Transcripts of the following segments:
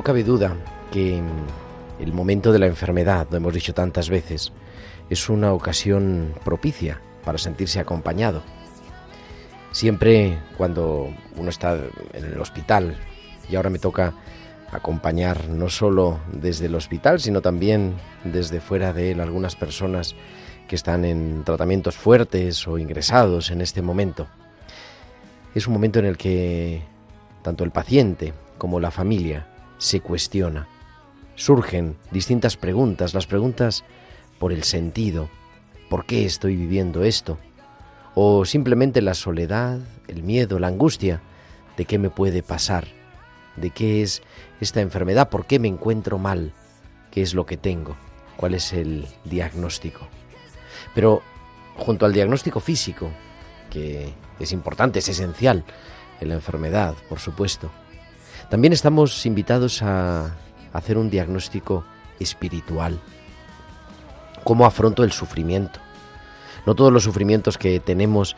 No cabe duda que el momento de la enfermedad, lo hemos dicho tantas veces, es una ocasión propicia para sentirse acompañado. Siempre cuando uno está en el hospital, y ahora me toca acompañar no solo desde el hospital, sino también desde fuera de él algunas personas que están en tratamientos fuertes o ingresados en este momento. Es un momento en el que tanto el paciente como la familia se cuestiona. Surgen distintas preguntas, las preguntas por el sentido, ¿por qué estoy viviendo esto? O simplemente la soledad, el miedo, la angustia de qué me puede pasar, de qué es esta enfermedad, por qué me encuentro mal, qué es lo que tengo, cuál es el diagnóstico. Pero junto al diagnóstico físico, que es importante, es esencial en la enfermedad, por supuesto, también estamos invitados a hacer un diagnóstico espiritual. ¿Cómo afronto el sufrimiento? No todos los sufrimientos que tenemos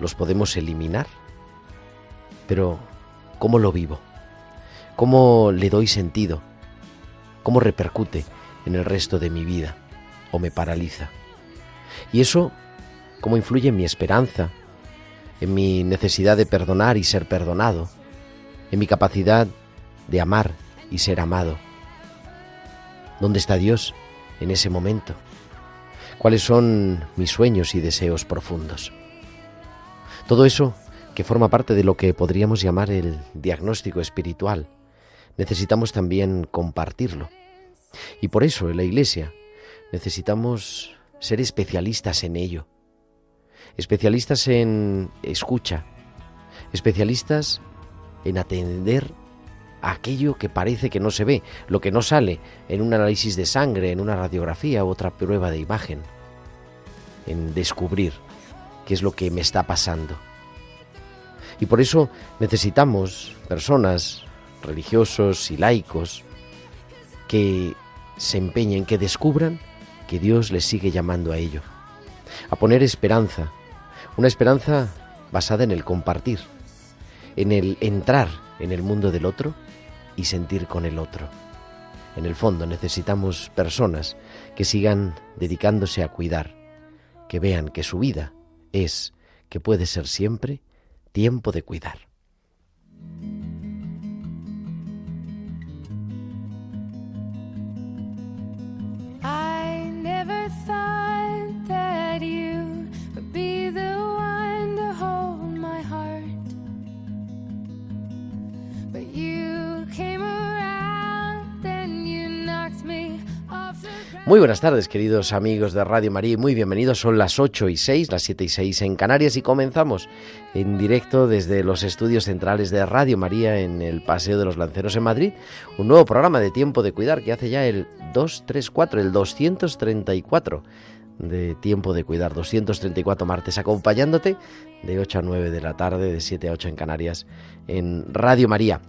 los podemos eliminar, pero ¿cómo lo vivo? ¿Cómo le doy sentido? ¿Cómo repercute en el resto de mi vida o me paraliza? Y eso, ¿cómo influye en mi esperanza, en mi necesidad de perdonar y ser perdonado, en mi capacidad de amar y ser amado? ¿Dónde está Dios en ese momento? ¿Cuáles son mis sueños y deseos profundos? Todo eso que forma parte de lo que podríamos llamar el diagnóstico espiritual, necesitamos también compartirlo. Y por eso en la Iglesia necesitamos ser especialistas en ello, especialistas en escucha, especialistas en atender aquello que parece que no se ve, lo que no sale en un análisis de sangre, en una radiografía u otra prueba de imagen, en descubrir qué es lo que me está pasando. Y por eso necesitamos personas, religiosos y laicos, que se empeñen, que descubran que Dios les sigue llamando a ello, a poner esperanza, una esperanza basada en el compartir, en el entrar en el mundo del otro y sentir con el otro. En el fondo necesitamos personas que sigan dedicándose a cuidar, que vean que su vida es, que puede ser siempre, tiempo de cuidar. Muy buenas tardes, queridos amigos de Radio María, muy bienvenidos. Son las 8 y 6, las 7 y 6 en Canarias, y comenzamos en directo desde los estudios centrales de Radio María en el Paseo de los Lanceros en Madrid, un nuevo programa de Tiempo de Cuidar que hace ya el 234, el 234 de Tiempo de Cuidar, 234 martes, acompañándote de 8 a 9 de la tarde, de 7 a 8 en Canarias, en Radio María,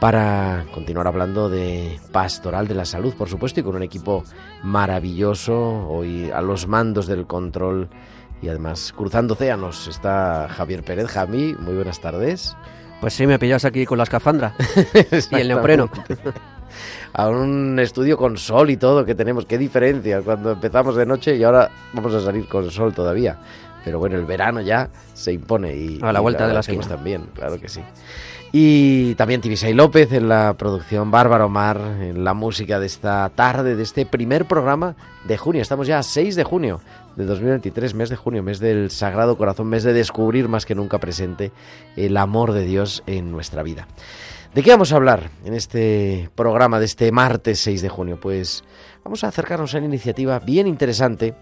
para continuar hablando de pastoral de la salud, por supuesto, y con un equipo maravilloso, hoy a los mandos del control y además cruzando océanos está Javier Pérez. Jami, muy buenas tardes. Pues sí, me pillas aquí con la escafandra y el neopreno. A un estudio con sol y todo que tenemos. Qué diferencia cuando empezamos de noche y ahora vamos a salir con sol todavía. Pero bueno, el verano ya se impone y a la vuelta de la esquina también, claro que sí. Y también Tibisay López en la producción, Bárbara Omar en la música de esta tarde, de este primer programa de junio. Estamos ya a 6 de junio de 2023, mes de junio, mes del Sagrado Corazón, mes de descubrir más que nunca presente el amor de Dios en nuestra vida. ¿De qué vamos a hablar en este programa de este martes 6 de junio? Pues vamos a acercarnos a una iniciativa bien interesante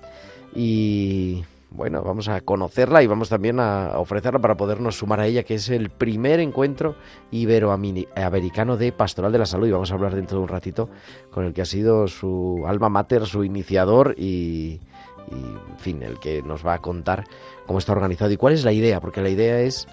y bueno, vamos a conocerla y vamos también a ofrecerla para podernos sumar a ella, que es el primer encuentro iberoamericano de Pastoral de la Salud. Y vamos a hablar dentro de un ratito con el que ha sido su alma mater, su iniciador y, y en fin, el que nos va a contar cómo está organizado y cuál es la idea, porque la idea es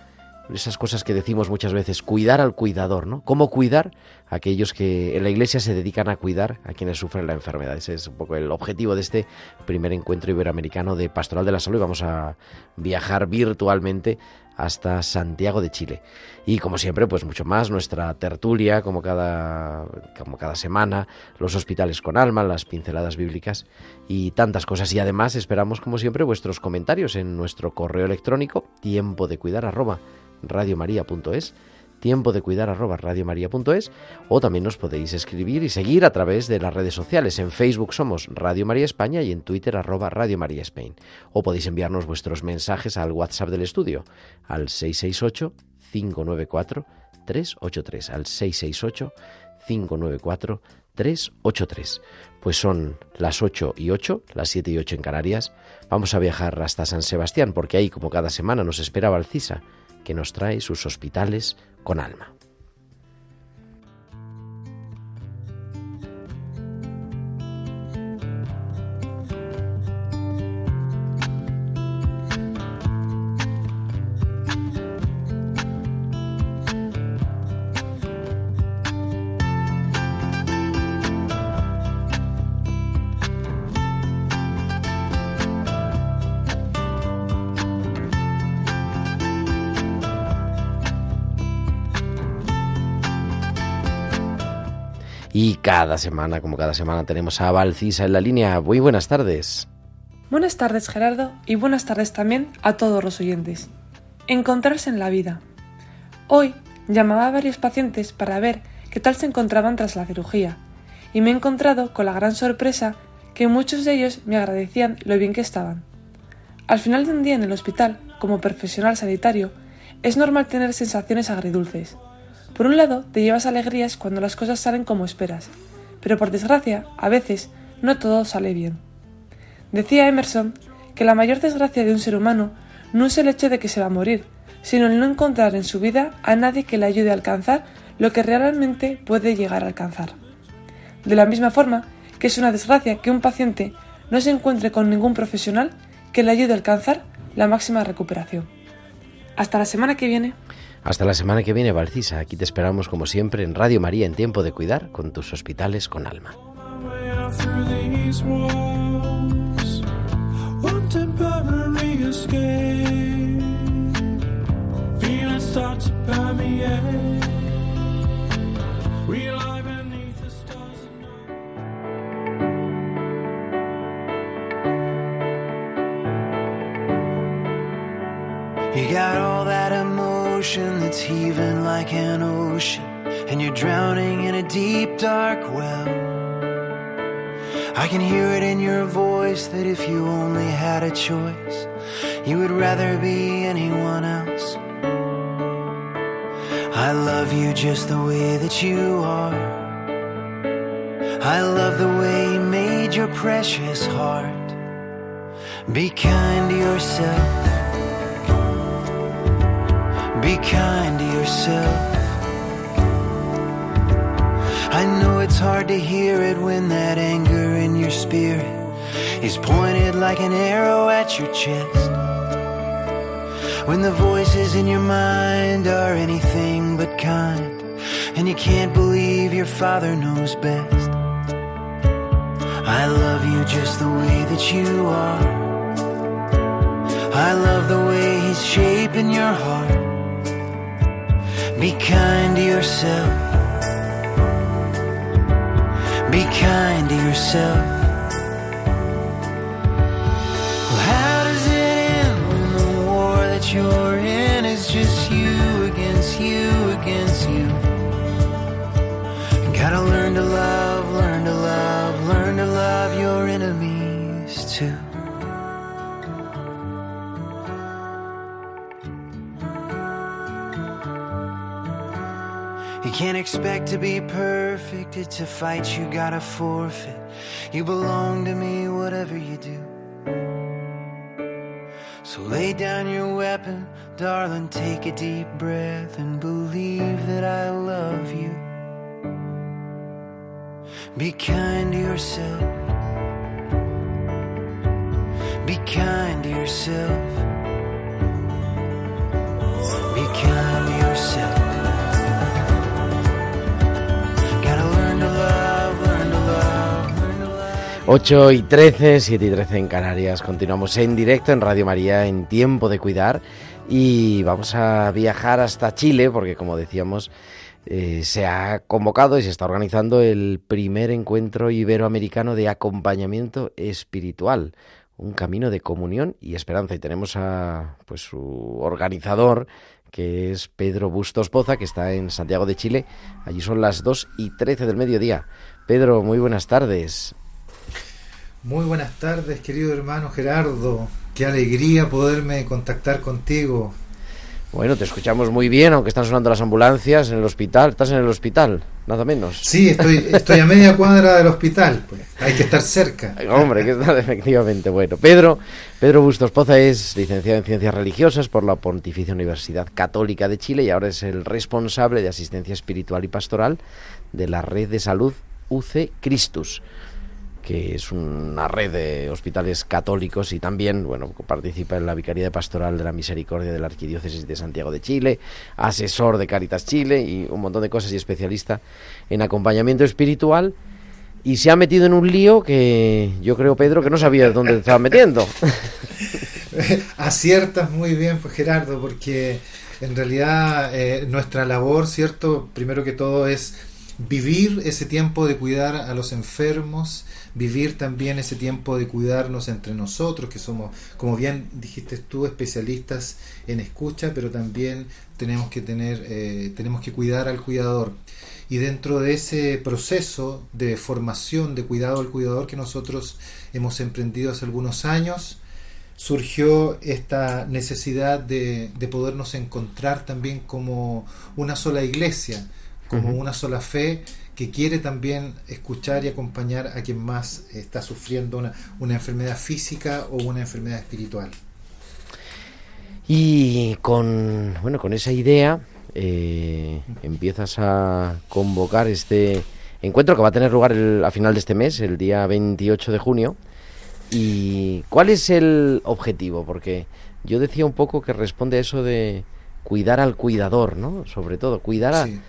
esas cosas que decimos muchas veces, cuidar al cuidador, ¿no? ¿Cómo cuidar a aquellos que en la iglesia se dedican a cuidar a quienes sufren la enfermedad? Ese es un poco el objetivo de este primer encuentro iberoamericano de Pastoral de la Salud y vamos a viajar virtualmente hasta Santiago de Chile. Y como siempre, pues mucho más, nuestra tertulia, como cada, como cada semana, los hospitales con alma, las pinceladas bíblicas y tantas cosas. Y además esperamos, como siempre, vuestros comentarios en nuestro correo electrónico, tiempo de cuidar arroba radiomaria.es, tiempo de cuidar arroba radiomaria.es, o también nos podéis escribir y seguir a través de las redes sociales. En Facebook somos Radio María España y en Twitter arroba Radio María Spain. O podéis enviarnos vuestros mensajes al WhatsApp del estudio, al 668 594 383, al 668 594 383. Pues son las 8 y 8, las 7 y 8 en Canarias. Vamos a viajar hasta San Sebastián porque ahí, como cada semana, nos espera Valcisa que nos trae sus hospitales con alma. Cada semana, como cada semana, tenemos a Valcisa en la línea. Muy buenas tardes. Buenas tardes, Gerardo, y buenas tardes también a todos los oyentes. Encontrarse en la vida. Hoy llamaba a varios pacientes para ver qué tal se encontraban tras la cirugía, y me he encontrado con la gran sorpresa que muchos de ellos me agradecían lo bien que estaban. Al final de un día en el hospital, como profesional sanitario, es normal tener sensaciones agridulces. Por un lado, te llevas alegrías cuando las cosas salen como esperas, pero por desgracia, a veces, no todo sale bien. Decía Emerson que la mayor desgracia de un ser humano no es el hecho de que se va a morir, sino el no encontrar en su vida a nadie que le ayude a alcanzar lo que realmente puede llegar a alcanzar. De la misma forma que es una desgracia que un paciente no se encuentre con ningún profesional que le ayude a alcanzar la máxima recuperación. Hasta la semana que viene. Hasta la semana que viene, Valcisa. Aquí te esperamos como siempre en Radio María en Tiempo de Cuidar con tus hospitales con alma. That's heaving like an ocean, and you're drowning in a deep, dark well. I can hear it in your voice that if you only had a choice, you would rather be anyone else. I love you just the way that you are. I love the way you made your precious heart. Be kind to yourself. Be kind to yourself. I know it's hard to hear it when that anger in your spirit is pointed like an arrow at your chest. When the voices in your mind are anything but kind, and you can't believe your father knows best. I love you just the way that you are. I love the way he's shaping your heart. Be kind to yourself. Be kind to yourself. Expect to be perfect. It's a fight you gotta forfeit. You belong to me, whatever you do. So lay down your weapon, darling. Take a deep breath and believe that I love you. Be kind to yourself. Be kind to yourself. Be kind to yourself. 8 y 13, 7 y 13 en Canarias. Continuamos en directo en Radio María en Tiempo de Cuidar y vamos a viajar hasta Chile porque como decíamos eh, se ha convocado y se está organizando el primer encuentro iberoamericano de acompañamiento espiritual, un camino de comunión y esperanza y tenemos a pues su organizador que es Pedro Bustos Poza, que está en Santiago de Chile. Allí son las 2 y 13 del mediodía. Pedro, muy buenas tardes. Muy buenas tardes, querido hermano Gerardo. Qué alegría poderme contactar contigo. Bueno, te escuchamos muy bien, aunque están sonando las ambulancias en el hospital. Estás en el hospital, nada menos. Sí, estoy, estoy a media cuadra del hospital, pues hay que estar cerca. Hombre, que está efectivamente bueno. Pedro, Pedro Bustos Poza es licenciado en Ciencias Religiosas por la Pontificia Universidad Católica de Chile y ahora es el responsable de asistencia espiritual y pastoral de la red de salud UC Christus que es una red de hospitales católicos y también, bueno, participa en la Vicaría de Pastoral de la Misericordia de la Arquidiócesis de Santiago de Chile, asesor de Caritas Chile y un montón de cosas y especialista en acompañamiento espiritual y se ha metido en un lío que yo creo, Pedro, que no sabía dónde estaba metiendo. Aciertas muy bien, pues Gerardo, porque en realidad eh, nuestra labor, ¿cierto? Primero que todo es vivir ese tiempo de cuidar a los enfermos, vivir también ese tiempo de cuidarnos entre nosotros, que somos, como bien dijiste tú, especialistas en escucha, pero también tenemos que tener, eh, tenemos que cuidar al cuidador. Y dentro de ese proceso de formación de cuidado al cuidador que nosotros hemos emprendido hace algunos años, surgió esta necesidad de, de podernos encontrar también como una sola iglesia, como una sola fe que quiere también escuchar y acompañar a quien más está sufriendo una, una enfermedad física o una enfermedad espiritual. Y con, bueno, con esa idea eh, empiezas a convocar este encuentro que va a tener lugar el- a final de este mes, el día 28 de junio. ¿Y cuál es el objetivo? Porque yo decía un poco que responde a eso de cuidar al cuidador, ¿no? Sobre todo, cuidar a, Sí.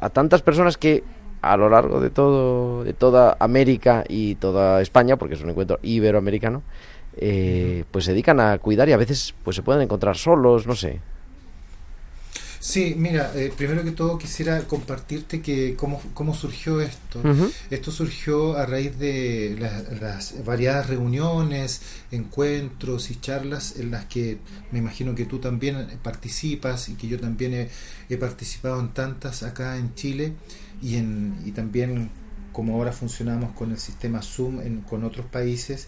A tantas personas que a lo largo de todo de toda América y toda España, porque es un encuentro iberoamericano, eh, pues se dedican a cuidar y a veces pues se pueden encontrar solos, no sé. Sí, mira, eh, primero que todo quisiera compartirte que cómo, cómo surgió esto. Esto surgió a raíz de la- las variadas reuniones, encuentros y charlas en las que me imagino que tú también participas y que yo también he, he participado en tantas acá en Chile y, en, y también como ahora funcionamos con el sistema Zoom en- con otros países,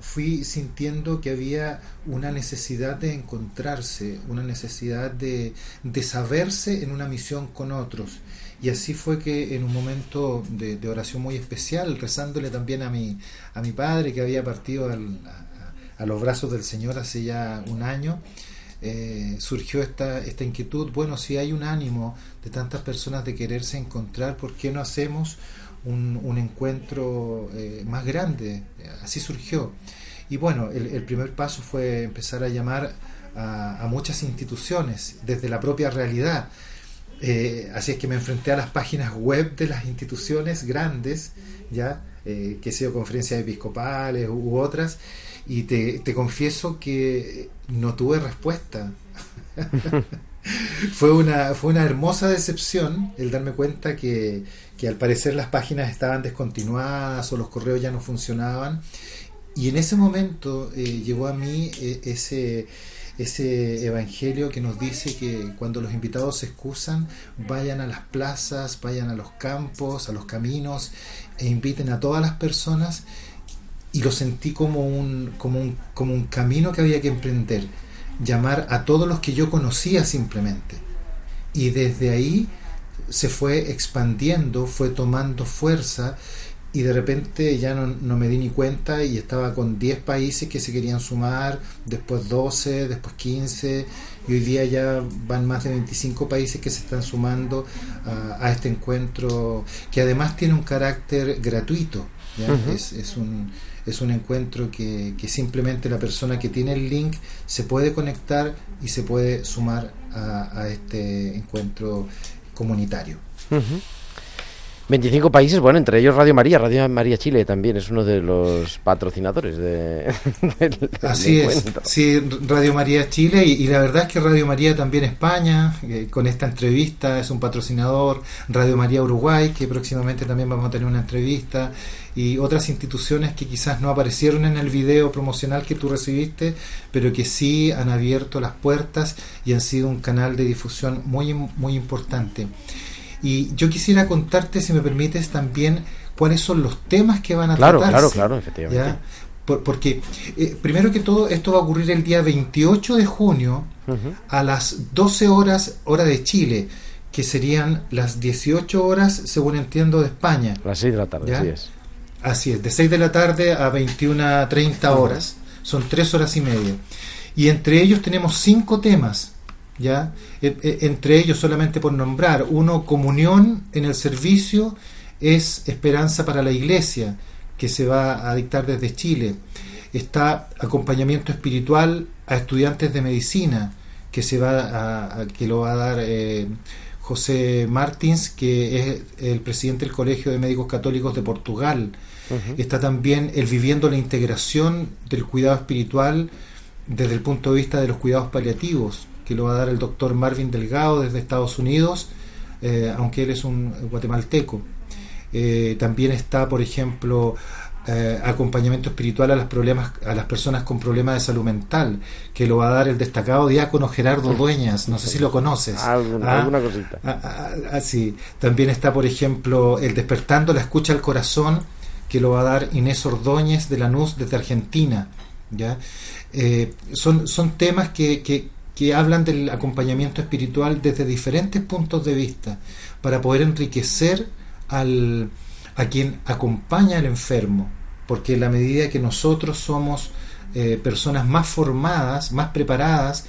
fui sintiendo que había una necesidad de encontrarse, una necesidad de, de saberse en una misión con otros. Y así fue que en un momento de, oración muy especial, rezándole también a mi, a mi padre que había partido a los brazos del Señor hace ya un año, eh, surgió esta, esta inquietud, bueno, si hay un ánimo de tantas personas de quererse encontrar, ¿por qué no hacemos un, un encuentro eh, más grande? Así surgió. Y bueno, el, el primer paso fue empezar a llamar a, a muchas instituciones desde la propia realidad. Eh, así es que me enfrenté a las páginas web de las instituciones grandes, ya eh, que sea conferencias episcopales u, u otras, y te, te confieso que no tuve respuesta. fue una, fue una hermosa decepción el darme cuenta que, que al parecer las páginas estaban descontinuadas o los correos ya no funcionaban. Y en ese momento eh, llegó a mí eh, ese, ese evangelio que nos dice que cuando los invitados se excusan, vayan a las plazas, vayan a los campos, a los caminos e inviten a todas las personas. Y lo sentí como un, como un, como un camino que había que emprender, llamar a todos los que yo conocía simplemente. Y desde ahí se fue expandiendo, fue tomando fuerza y de repente ya no, no, me di ni cuenta y estaba con 10 países que se querían sumar, después 12, después 15 y hoy día ya van más de 25 países que se están sumando a, a este encuentro que además tiene un carácter gratuito, ¿ya? Uh -huh. es, es, un, es un encuentro que, que, simplemente la persona que tiene el link se puede conectar y se puede sumar a, a este encuentro comunitario. 25 países, bueno, entre ellos Radio María, Radio María Chile también es uno de los patrocinadores de, del, Así del es, sí, Radio María Chile y, y, la verdad es que Radio María también España, eh, con esta entrevista es un patrocinador, Radio María Uruguay, que próximamente también vamos a tener una entrevista y otras instituciones que quizás no aparecieron en el video promocional que tú recibiste, pero que sí han abierto las puertas y han sido un canal de difusión muy, muy importante. Y yo quisiera contarte, si me permites, también cuáles son los temas que van a claro, tratarse. Claro, claro, efectivamente. ¿ya? Por, porque, eh, primero que todo, esto va a ocurrir el día 28 de junio uh -huh. a las 12 horas, hora de Chile, que serían las 18 horas, según entiendo, de España. Las 6 de la tarde, ¿ya? así es. Así es, de 6 de la tarde a 21 30 horas. Son 3 horas y media. Y entre ellos tenemos cinco temas ¿ya? E, e, entre ellos, solamente por nombrar, uno, comunión en el servicio, es esperanza para la iglesia, que se va a dictar desde Chile. Está acompañamiento espiritual a estudiantes de medicina, que, se va a, a que lo va a dar eh, José Martins, que es el presidente del Colegio de Médicos Católicos de Portugal. Uh -huh. Está también el viviendo la integración del cuidado espiritual desde el punto de vista de los cuidados paliativos que lo va a dar el doctor Marvin Delgado desde Estados Unidos, eh, aunque él es un guatemalteco. Eh, también está, por ejemplo, eh, acompañamiento espiritual a, las problemas, a las personas con problemas de salud mental, que lo va a dar el destacado diácono Gerardo Dueñas, no sé si lo conoces. Alguna, ¿Ah? alguna cosita. Ah, ah, ah, sí. También está, por ejemplo, el despertando la escucha al corazón, que lo va a dar Inés Ordóñez de Lanús desde Argentina. ¿ya? son, son temas que, que que hablan del acompañamiento espiritual desde diferentes puntos de vista para poder enriquecer al, a quien acompaña al enfermo, porque en la medida que nosotros somos eh, personas más formadas, más preparadas,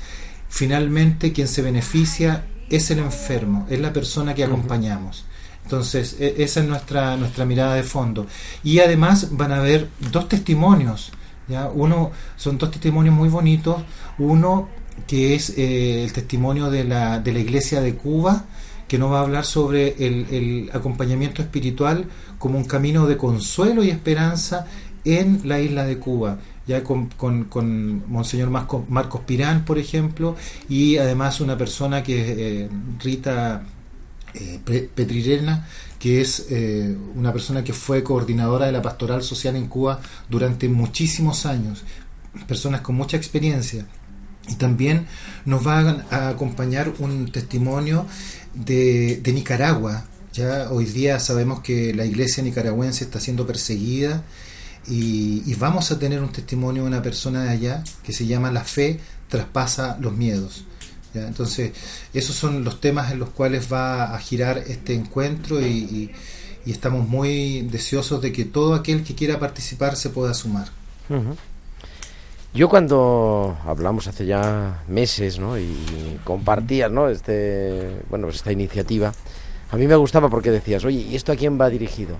finalmente quien se beneficia es el enfermo, es la persona que acompañamos. Entonces, e esa es nuestra, nuestra mirada de fondo. Y además van a haber dos testimonios. ¿ya? Uno, son dos testimonios muy bonitos. Uno que es eh, el testimonio de la, de la Iglesia de Cuba, que nos va a hablar sobre el, acompañamiento espiritual como un camino de consuelo y esperanza en la isla de Cuba, ya con, con, Monseñor Marcos, Marcos Pirán, por ejemplo, y además una persona que es eh, Rita eh, Petrirena, que es eh, una persona que fue coordinadora de la pastoral social en Cuba durante muchísimos años, personas con mucha experiencia. Y también nos va a acompañar un testimonio de, de, Nicaragua. Ya hoy día sabemos que la iglesia nicaragüense está siendo perseguida y, vamos a tener un testimonio de una persona de allá que se llama La fe traspasa los miedos. Entonces, esos son los temas en los cuales va a girar este encuentro y, estamos muy deseosos de que todo aquel que quiera participar se pueda sumar. Yo cuando hablamos hace ya meses, ¿no? Y compartías, ¿no? Este, bueno, pues esta iniciativa, a mí me gustaba porque decías, oye, ¿y esto a quién va dirigido?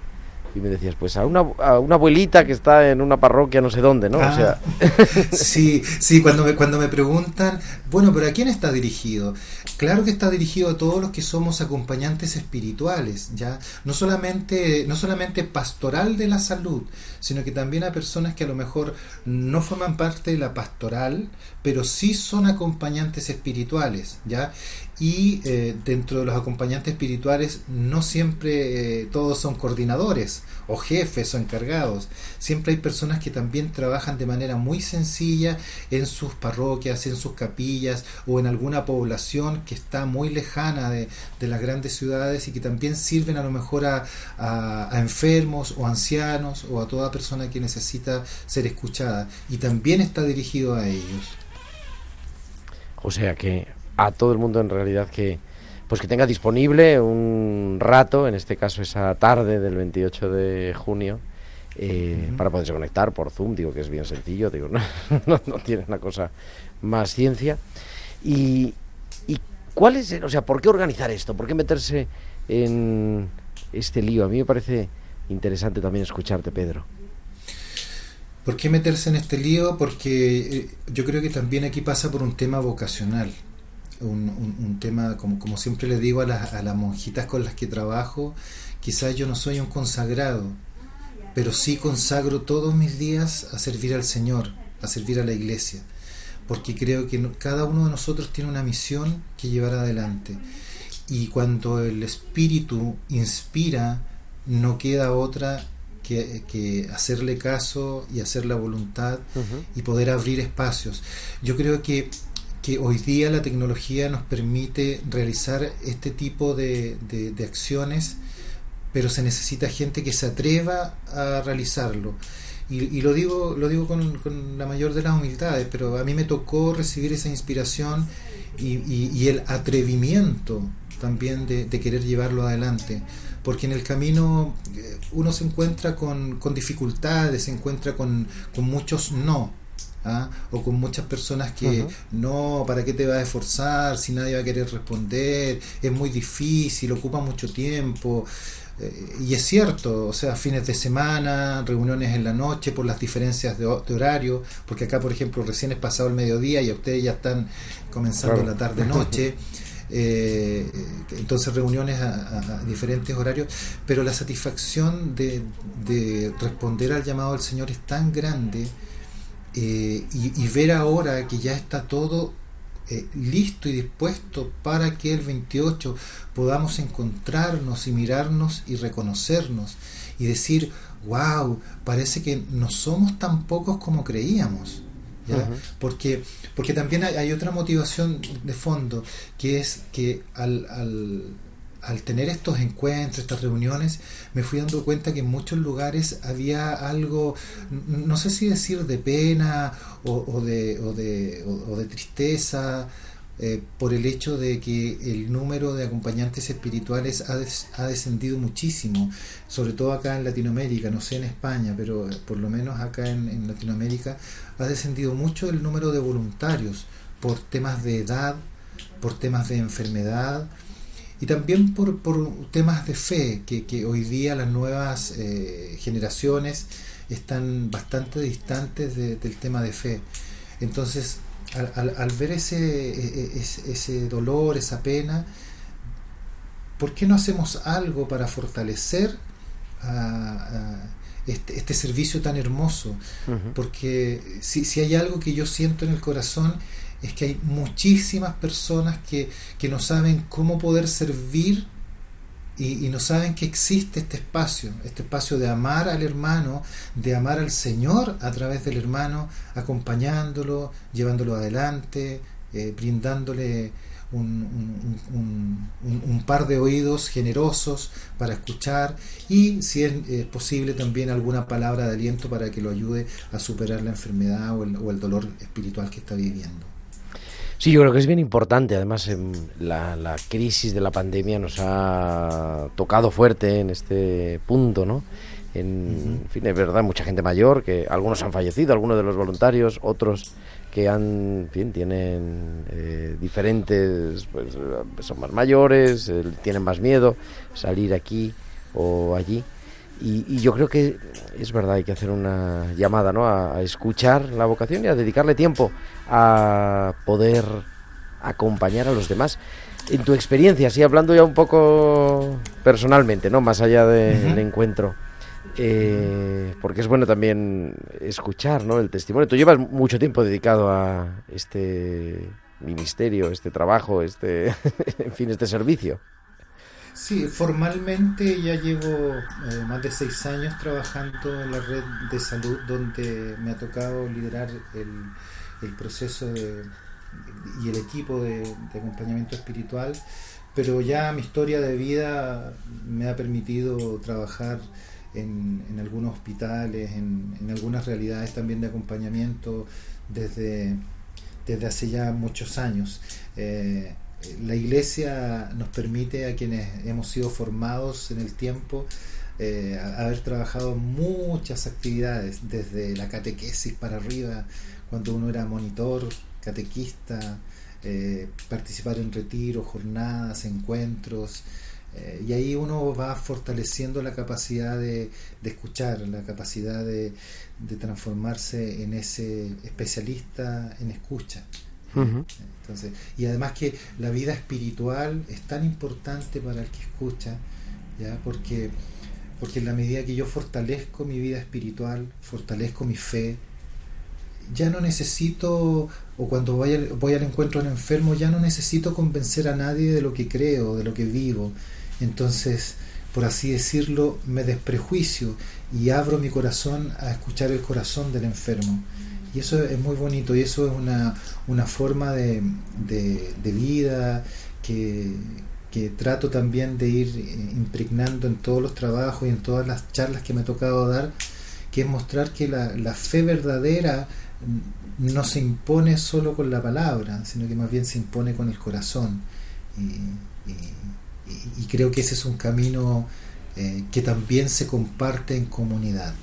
Y me decías, pues a una, a una abuelita que está en una parroquia no sé dónde, ¿no? o Ah, sea, sí, sí, cuando me, cuando me preguntan, bueno, pero ¿a quién está dirigido? Claro que está dirigido a todos los que somos acompañantes espirituales, ¿ya? No solamente, no solamente pastoral de la salud, sino que también a personas que a lo mejor no forman parte de la pastoral, pero sí son acompañantes espirituales, ¿ya? Y eh, dentro de los acompañantes espirituales no siempre eh, todos son coordinadores o jefes o encargados. Siempre hay personas que también trabajan de manera muy sencilla en sus parroquias, en sus capillas o en alguna población que está muy lejana de, de las grandes ciudades y que también sirven a lo mejor a, a- a enfermos o ancianos o a toda persona que necesita ser escuchada. Y también está dirigido a ellos. o sea que a todo el mundo en realidad que pues que tenga disponible un rato, en este caso esa tarde del 28 de junio, eh, para poderse conectar por Zoom, digo que es bien sencillo, digo, no, no, no tiene una cosa más ciencia. Y, y cuál es, o sea, ¿por qué organizar esto? ¿Por qué meterse en este lío? A mí me parece interesante también escucharte, Pedro. ¿Por qué meterse en este lío? Porque eh, yo creo que también aquí pasa por un tema vocacional. Un, un- un tema, como, como siempre le digo a las, a las monjitas con las que trabajo, quizás yo no soy un consagrado, pero sí consagro todos mis días a servir al Señor, a servir a la iglesia, porque creo que cada uno de nosotros tiene una misión que llevar adelante. Y cuando el Espíritu inspira, no queda otra que, que hacerle caso y hacer la voluntad y poder abrir espacios. Yo creo que, que hoy día la tecnología nos permite realizar este tipo de, de- acciones, pero se necesita gente que se atreva a realizarlo. Y, y lo digo, lo digo con, con la mayor de las humildades, pero a mí me tocó recibir esa inspiración y, y- y el atrevimiento también de, de querer llevarlo adelante. Porque en el camino eh, uno se encuentra con, con dificultades, se encuentra con, con muchos no. ¿Ah? O con muchas personas que no, ¿para qué te vas a esforzar si nadie va a querer responder? Es muy difícil, ocupa mucho tiempo. Eh, y es cierto, o sea, fines de semana, reuniones en la noche por las diferencias de, de horario, porque acá, por ejemplo, recién es pasado el mediodía y ustedes ya están comenzando Claro. la tarde-noche. Eh, entonces reuniones a, a- a diferentes horarios, pero la satisfacción de, de responder al llamado del Señor es tan grande eh, y, y ver ahora que ya está todo eh, listo y dispuesto para que el 28 podamos encontrarnos y mirarnos y reconocernos y decir, wow, parece que no somos tan pocos como creíamos. ¿ya? Porque, porque también hay, hay otra motivación de fondo, que es que al, al, al tener estos encuentros, estas reuniones, me fui dando cuenta que en muchos lugares había algo, no sé si decir de pena o, de, o, de, o- de tristeza, eh, por el hecho de que el número de acompañantes espirituales ha, des- ha descendido muchísimo, sobre todo acá en Latinoamérica, no sé en España, pero eh, por lo menos acá en Latinoamérica ha descendido mucho el número de voluntarios por temas de edad, por temas de enfermedad y también por, por temas de fe, que, que hoy día las nuevas eh, generaciones están bastante distantes de- del tema de fe. Entonces, al, al- al ver ese, e- e- ese, ese dolor, esa pena, ¿por qué no hacemos algo para fortalecer a- a este, este servicio tan hermoso? Porque si, si hay algo que yo siento en el corazón es que hay muchísimas personas que, que no saben cómo poder servir y, no saben que existe este espacio, este espacio de amar al hermano, de amar al Señor a través del hermano, acompañándolo, llevándolo adelante, eh, brindándole un, un- par de oídos generosos para escuchar y si es posible también alguna palabra de aliento para que lo ayude a superar la enfermedad o el, o el dolor espiritual que está viviendo. Sí, yo creo que es bien importante. Además, em, la, la crisis de la pandemia nos ha tocado fuerte en este punto, ¿no? En, en fin, es verdad, mucha gente mayor, que algunos han fallecido, algunos de los voluntarios, otros que han, en fin, tienen eh, diferentes, pues eh, son más mayores, eh, tienen más miedo salir aquí o allí. Y, yo creo que es verdad, hay que hacer una llamada ¿no? a, escuchar la vocación y a dedicarle tiempo a poder acompañar a los demás. En tu experiencia, así hablando ya un poco personalmente, ¿no? Más allá del encuentro. Eh, porque es bueno también escuchar ¿no? el testimonio. Tú llevas mucho tiempo dedicado a este ministerio, este trabajo, este, en fin, este servicio. Sí, formalmente ya llevo eh, más de seis años trabajando en la red de salud donde me ha tocado liderar el, proceso y el equipo de, acompañamiento espiritual, pero ya mi historia de vida me ha permitido trabajar en, algunos hospitales, en, algunas realidades también de acompañamiento desde, desde hace ya muchos años. Eh, la iglesia nos permite a quienes hemos sido formados en el tiempo eh, haber trabajado muchas actividades, desde la catequesis para arriba, cuando uno era monitor, catequista, eh, participar en retiros, jornadas, encuentros, eh, y ahí uno va fortaleciendo la capacidad de, escuchar, la capacidad de transformarse en ese especialista en escucha. Entonces, y además que la vida espiritual es tan importante para el que escucha, ¿ya? Porque, porque en la medida que yo fortalezco mi vida espiritual, fortalezco mi fe, ya no necesito, o cuando voy al, voy al encuentro del enfermo, ya no necesito convencer a nadie de lo que creo, de lo que vivo. Entonces, por así decirlo, me desprejuicio y abro mi corazón a escuchar el corazón del enfermo. Y eso es muy bonito y eso es una, una forma de, de, vida que, que, trato también de ir eh, impregnando en todos los trabajos y en todas las charlas que me ha tocado dar, que es mostrar que la, la fe verdadera no se impone solo con la palabra, sino que más bien se impone con el corazón. Y, creo que ese es un camino eh, que también se comparte en comunidad.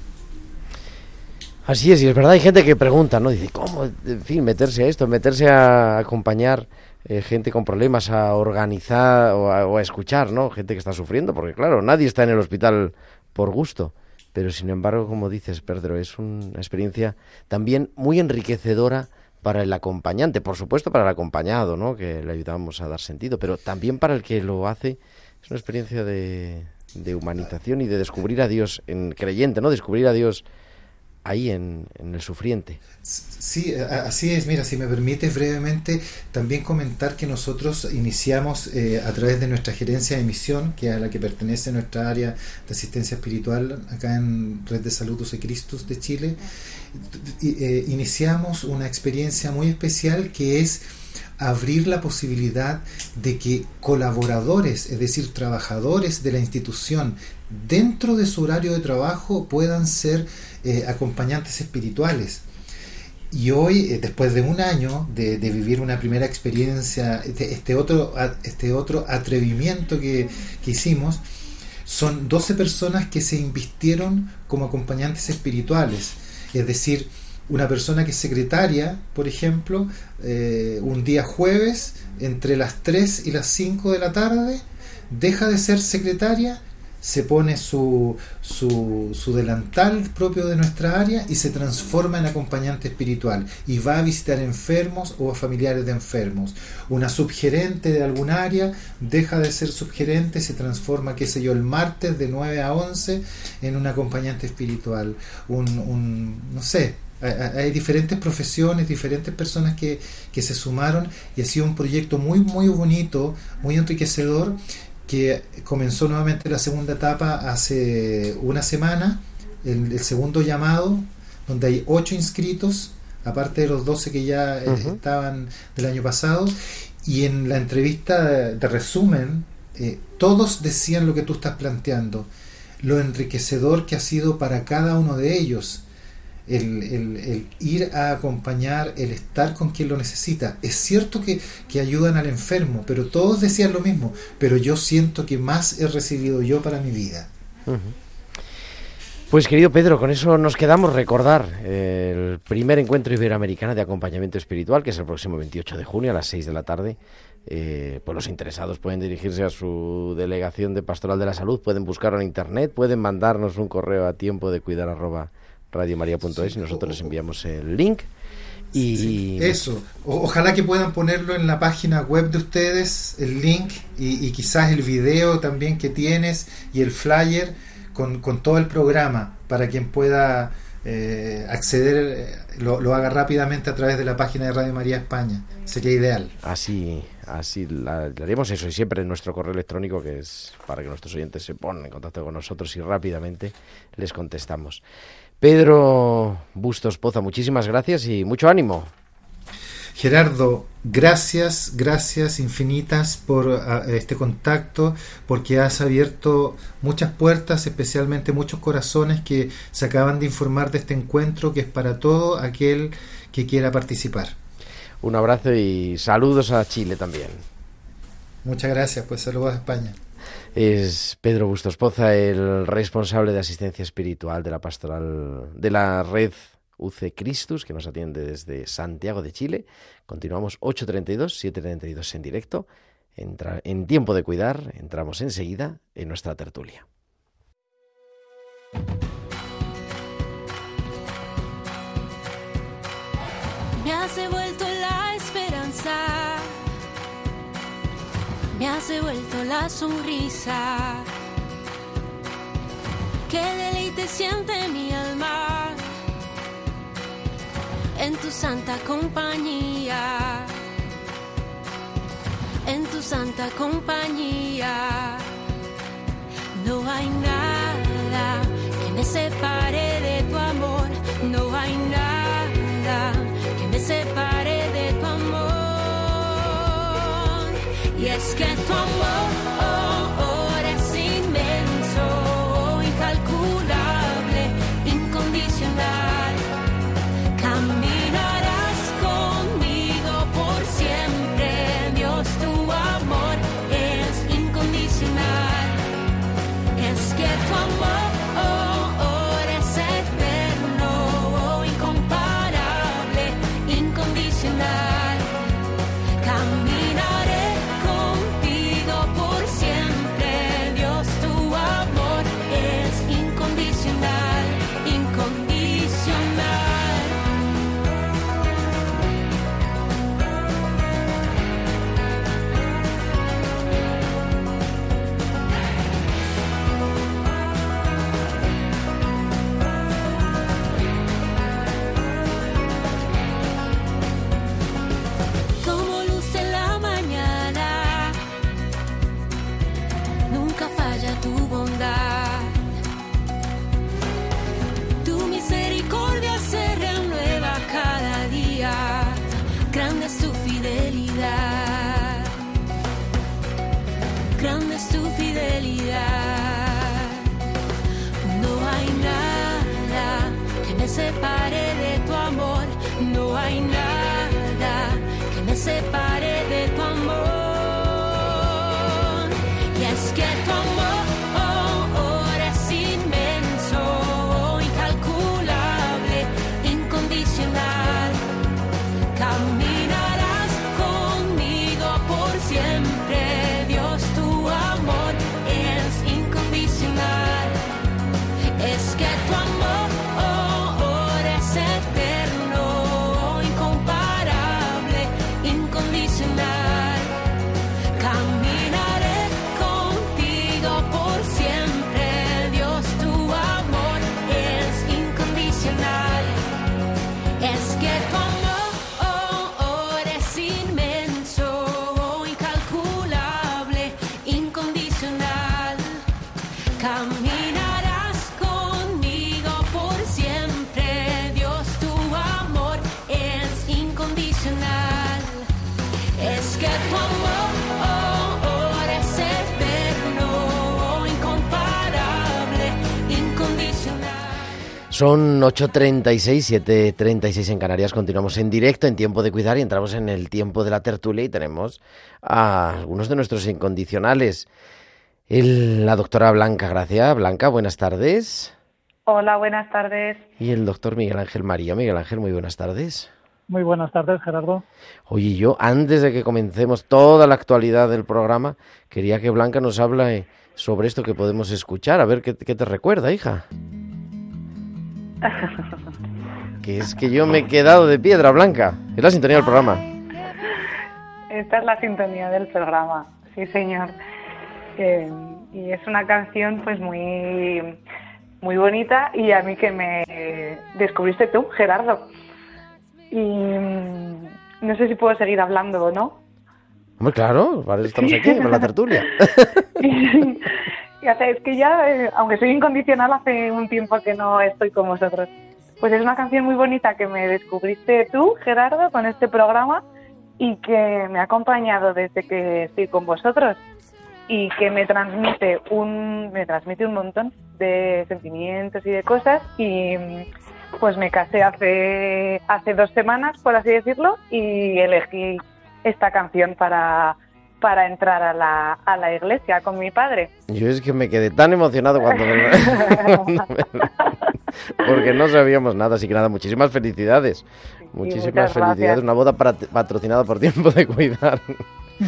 Así es, y es verdad, hay gente que pregunta, ¿no? Dice, ¿cómo, en fin, meterse a esto, meterse a acompañar eh, gente con problemas, a organizar o a, escuchar, ¿no? Gente que está sufriendo, porque claro, nadie está en el hospital por gusto. Pero sin embargo, como dices, Pedro, es una experiencia también muy enriquecedora para el acompañante, por supuesto para el acompañado, ¿no? Que le ayudamos a dar sentido, pero también para el que lo hace, es una experiencia de, de humanización y de descubrir a Dios en creyente, ¿no? Descubrir a Dios ahí en, el sufriente. Sí, así es. Mira, si me permites brevemente también comentar que nosotros iniciamos eh, a través de nuestra gerencia de misión, que es a la que pertenece nuestra área de asistencia espiritual acá en Red de Salud de Cristus de Chile, eh, iniciamos una experiencia muy especial que es abrir la posibilidad de que colaboradores, es decir, trabajadores de la institución, dentro de su horario de trabajo puedan ser eh, acompañantes espirituales. Y hoy, eh, después de un año de, vivir una primera experiencia, este, este, otro, este otro atrevimiento que, que hicimos, son 12 personas que se invistieron como acompañantes espirituales. Es decir, una persona que es secretaria, por ejemplo, eh, un día jueves, entre las 3 y las 5 de la tarde, deja de ser secretaria se pone su, su, su, delantal propio de nuestra área y se transforma en acompañante espiritual y va a visitar enfermos o a familiares de enfermos. Una subgerente de algún área deja de ser subgerente, se transforma, qué sé yo, el martes de 9 a 11 en un acompañante espiritual. Un, un no sé, hay diferentes profesiones, diferentes personas que, que se sumaron y ha sido un proyecto muy, muy bonito, muy enriquecedor que comenzó nuevamente la segunda etapa hace una semana, el, segundo llamado, donde hay ocho inscritos, aparte de los 12 que ya eh, estaban del año pasado, y en la entrevista de resumen, eh, todos decían lo que tú estás planteando, lo enriquecedor que ha sido para cada uno de ellos el, ir a acompañar, el estar con quien lo necesita. Es cierto que, ayudan al enfermo, pero todos decían lo mismo, pero yo siento que más he recibido yo para mi vida. Pues querido Pedro, con eso nos quedamos recordar el primer encuentro iberoamericano de acompañamiento espiritual, que es el próximo 28 de junio a las 6 de la tarde eh, pues los interesados pueden dirigirse a su delegación de Pastoral de la Salud, pueden buscarlo en internet, pueden mandarnos un correo a tiempo de cuidar arroba radiomaria.es y nosotros les enviamos el link. Y eso, O- ojalá que puedan ponerlo en la página web de ustedes, el link y, y quizás el video también que tienes y el flyer con, con todo el programa para quien pueda eh, acceder, eh, lo, lo haga rápidamente a través de la página de Radio María España. Sería ideal. así, así la- le haremos eso y siempre en nuestro correo electrónico que es para que nuestros oyentes se pongan en contacto con nosotros y rápidamente les contestamos. Pedro Bustos Poza, muchísimas gracias y mucho ánimo. Gerardo, gracias, gracias infinitas por ah, este contacto, porque has abierto muchas puertas, especialmente muchos corazones que se acaban de informar de este encuentro, que es para todo aquel que quiera participar. Un abrazo y saludos a Chile también. Muchas gracias, pues saludos a España. Es Pedro Bustos Poza, el responsable de asistencia espiritual de la pastoral de la red UC Christus, que nos atiende desde Santiago de Chile. Continuamos 8.32, 7.32 en directo. En tiempo de cuidar, entramos enseguida en nuestra tertulia. Me la esperanza, me has devuelto la sonrisa. Qué deleite siente mi alma en tu santa compañía, en tu santa compañía. No hay nada que me separe de tu amor, no hay nada que me separe Y es que tu amor Son 8.36, 7.36 en Canarias. Continuamos en directo, en tiempo de cuidar y entramos en el tiempo de la tertulia y tenemos a algunos de nuestros incondicionales. El- la doctora Blanca Gracia. Blanca, buenas tardes. Hola, buenas tardes. Y el doctor Miguel Ángel María. Miguel Ángel, muy buenas tardes. Muy buenas tardes, Gerardo. Oye, yo antes de que comencemos toda la actualidad del programa, quería que Blanca nos hable sobre esto que podemos escuchar, a ver qué, qué te recuerda, hija. que es que yo me he quedado de piedra, Blanca. Es la sintonía del programa. Esta es la sintonía del programa, sí señor. Eh, y es una canción pues muy muy bonita y a mí que me descubriste tú, Gerardo. Y mm, no sé si puedo seguir hablando o no. Hombre, claro, para eso estamos aquí, con la tertulia. y, o sea, es que ya, eh, aunque soy incondicional, hace un tiempo que no estoy con vosotros. Pues es una canción muy bonita que me descubriste tú, Gerardo, con este programa y que me ha acompañado desde que estoy con vosotros y que me transmite un me transmite un montón de sentimientos y de cosas y pues me casé hace hace dos semanas por así decirlo y elegí esta canción para para entrar a la, a la iglesia con mi padre. Yo es que me quedé tan emocionado cuando me... Porque no sabíamos nada, así que nada, muchísimas felicidades. Muchísimas felicidades. Una boda patrocinada por Tiempo de Cuidar.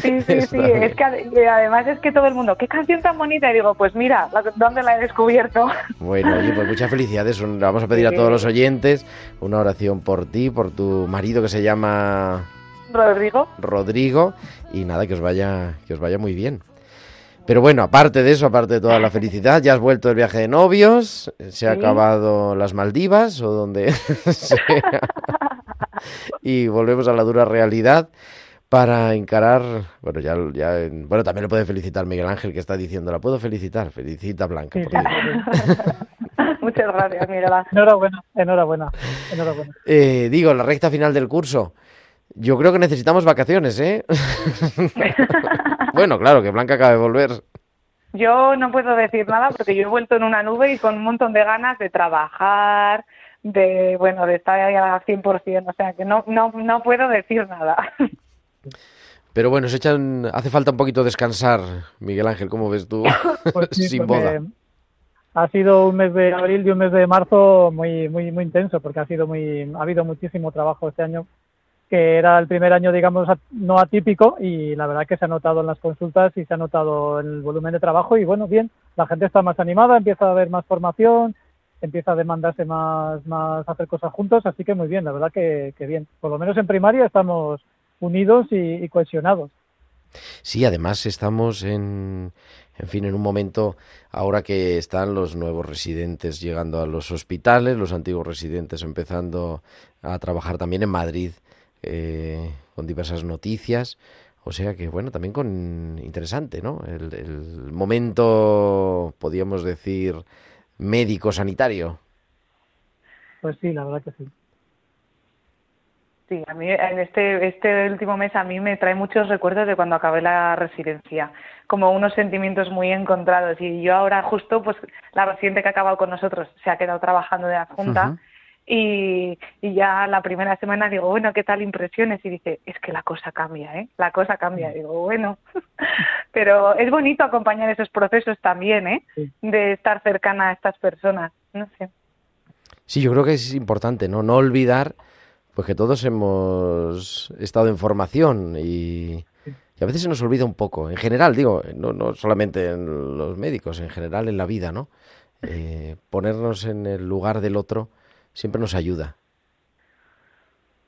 Sí, sí, sí. Es que además es que todo el mundo, qué canción tan bonita. Y digo, pues mira, ¿dónde la he descubierto? Bueno, oye, pues muchas felicidades. Vamos a pedir a todos los oyentes una oración por ti, por tu marido que se llama Rodrigo. Rodrigo. Y nada, que os vaya, que os vaya muy bien. Pero bueno, aparte de eso, aparte de toda la felicidad, ya has vuelto del viaje de novios, se ha acabado las Maldivas o donde sea. y volvemos a la dura realidad para encarar, bueno, ya, ya bueno, también lo puede felicitar Miguel Ángel que está diciendo, la puedo felicitar, felicita Blanca. Muchas gracias, Miguel Ángel. Enhorabuena, enhorabuena, enhorabuena. Eh, digo, la recta final del curso. Yo creo que necesitamos vacaciones, ¿eh? bueno, claro, que Blanca acaba de volver. Yo no puedo decir nada porque yo he vuelto en una nube y con un montón de ganas de trabajar, de, bueno, de estar ahí al 100%, o sea que no, no, no puedo decir nada. Pero bueno, se echan, hace falta un poquito descansar, Miguel Ángel, ¿cómo ves tú? Pues Sin boda. Ha sido un mes de abril y un mes de marzo muy, muy, muy intenso, porque ha sido muy, ha habido muchísimo trabajo este año, que era el primer año, digamos, no atípico, y la verdad que se ha notado en las consultas y se ha notado el volumen de trabajo, y bueno, bien, la gente está más animada, empieza a haber más formación, empieza a demandarse más, más hacer cosas juntos, así que muy bien, la verdad que, que bien. Por lo menos en primaria estamos unidos y, cohesionados. Sí, además estamos en, en fin, en un momento ahora que están los nuevos residentes llegando a los hospitales, los antiguos residentes empezando a trabajar también en Madrid eh, con diversas noticias. O sea que, bueno, también con interesante, ¿no? El, el momento, podríamos decir, médico-sanitario. Pues sí, la verdad que sí. Sí, a mí en este, este último mes a mí me trae muchos recuerdos de cuando acabé la residencia, como unos sentimientos muy encontrados. Y yo ahora justo, pues la residente que ha acabado con nosotros se ha quedado trabajando de adjunta y, y ya la primera semana digo, bueno, ¿qué tal impresiones? Y dice, es que la cosa cambia, ¿eh? La cosa cambia. Y digo, bueno, pero es bonito acompañar esos procesos también, ¿eh? De estar cercana a estas personas, no sé. Sí, yo creo que es importante, ¿no? No olvidar pues que todos hemos estado en formación y, a veces se nos olvida un poco, en general, digo, no, no solamente en los médicos, en general en la vida, ¿no? Eh, ponernos en el lugar del otro siempre nos ayuda.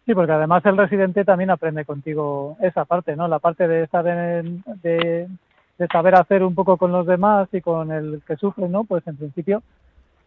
Sí, porque además el residente también aprende contigo esa parte, ¿no? La parte de de, de saber hacer un poco con los demás y con el que sufre, ¿no? Pues en principio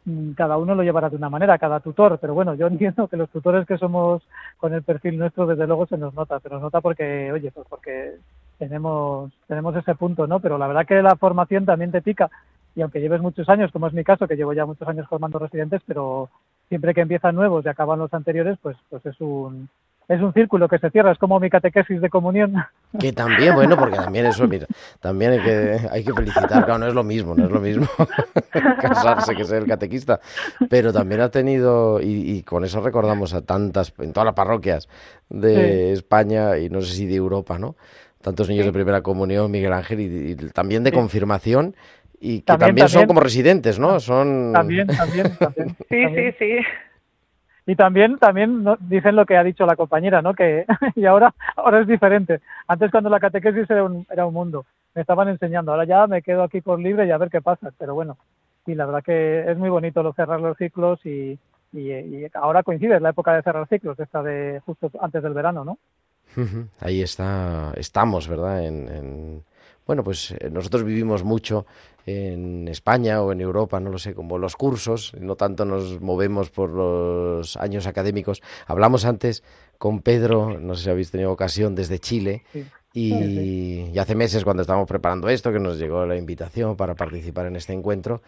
Mm, cada uno lo llevará de una manera, cada tutor, pero bueno, yo entiendo que los tutores que somos con el perfil nuestro, desde luego se nos nota, se nos nota porque, oye, pues porque tenemos, tenemos ese punto, ¿no? Pero la verdad que la formación también te pica, y aunque lleves muchos años, como es mi caso, que llevo ya muchos años formando residentes, pero siempre que empiezan nuevos y acaban los anteriores, pues, pues es un, es un círculo que se cierra, es como mi catequesis de comunión. Que también, bueno, porque también eso, mira, también hay que, hay que felicitar, claro, no es lo mismo, no es lo mismo casarse que ser el catequista, pero también ha tenido, y, con eso recordamos a tantas, en todas las parroquias de España y no sé si de Europa, ¿no? Tantos niños de primera comunión, Miguel Ángel, y, también de confirmación, y que también, son como residentes, ¿no? Son... También, también, también. Sí, sí, sí. Y también, también dicen lo que ha dicho la compañera, ¿no? Que y ahora, ahora es diferente. Antes cuando la catequesis era un, era un mundo, me estaban enseñando. Ahora ya me quedo aquí por libre y a ver qué pasa. Pero bueno, y la verdad que es muy bonito lo cerrar los ciclos y, y, ahora coincide la época de cerrar ciclos, esta de justo antes del verano, ¿no? Ahí está, estamos, ¿verdad? en bueno, pues eh, nosotros vivimos mucho en España o en Europa, no lo sé, como los cursos, no tanto nos movemos por los años académicos. Hablamos antes con Pedro, no sé si habéis tenido ocasión, desde Chile, Y, hace meses cuando estábamos preparando esto, que nos llegó la invitación para participar en este encuentro,